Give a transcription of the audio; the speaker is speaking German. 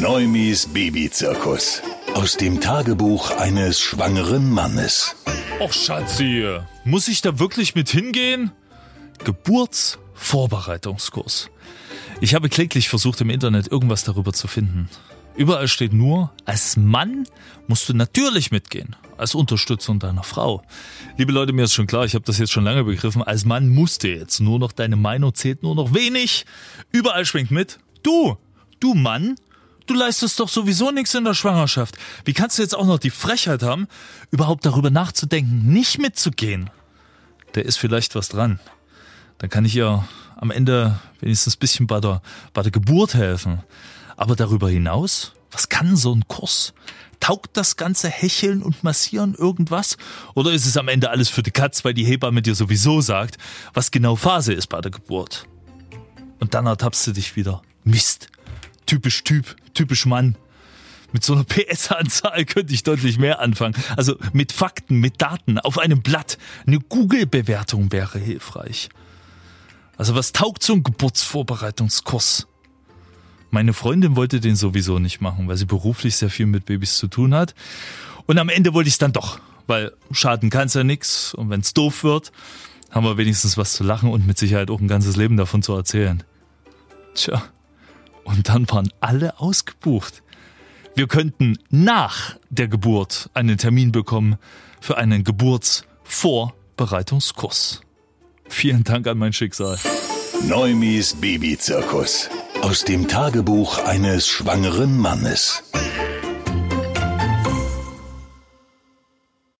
Neumis Babyzirkus. Aus dem Tagebuch eines schwangeren Mannes. Och, Schatzi, muss ich da wirklich mit hingehen? Geburtsvorbereitungskurs. Ich habe kläglich versucht, im Internet irgendwas darüber zu finden. Überall steht nur, als Mann musst du natürlich mitgehen, als Unterstützung deiner Frau. Liebe Leute, mir ist schon klar, ich habe das jetzt schon lange begriffen, als Mann musst du jetzt nur noch, deine Meinung zählt nur noch wenig. Überall schwingt mit, du, du Mann, du leistest doch sowieso nichts in der Schwangerschaft. Wie kannst du jetzt auch noch die Frechheit haben, überhaupt darüber nachzudenken, nicht mitzugehen? Da ist vielleicht was dran. Dann kann ich ihr am Ende wenigstens ein bisschen bei der, bei der Geburt helfen. Aber darüber hinaus, was kann so ein Kurs? Taugt das ganze Hecheln und Massieren irgendwas? Oder ist es am Ende alles für die Katz, weil die Hebamme dir sowieso sagt, was genau Phase ist bei der Geburt? Und dann ertappst du dich wieder. Mist. Typisch Typ, typisch Mann. Mit so einer PS-Anzahl könnte ich deutlich mehr anfangen. Also mit Fakten, mit Daten auf einem Blatt. Eine Google-Bewertung wäre hilfreich. Also was taugt so ein Geburtsvorbereitungskurs? Meine Freundin wollte den sowieso nicht machen, weil sie beruflich sehr viel mit Babys zu tun hat. Und am Ende wollte ich es dann doch, weil schaden kann's ja nix. Und wenn's doof wird, haben wir wenigstens was zu lachen und mit Sicherheit auch ein ganzes Leben davon zu erzählen. Tja, und dann waren alle ausgebucht. Wir könnten nach der Geburt einen Termin bekommen für einen Geburtsvorbereitungskurs. Vielen Dank an mein Schicksal. Neumis Babyzirkus. Aus dem Tagebuch eines schwangeren Mannes.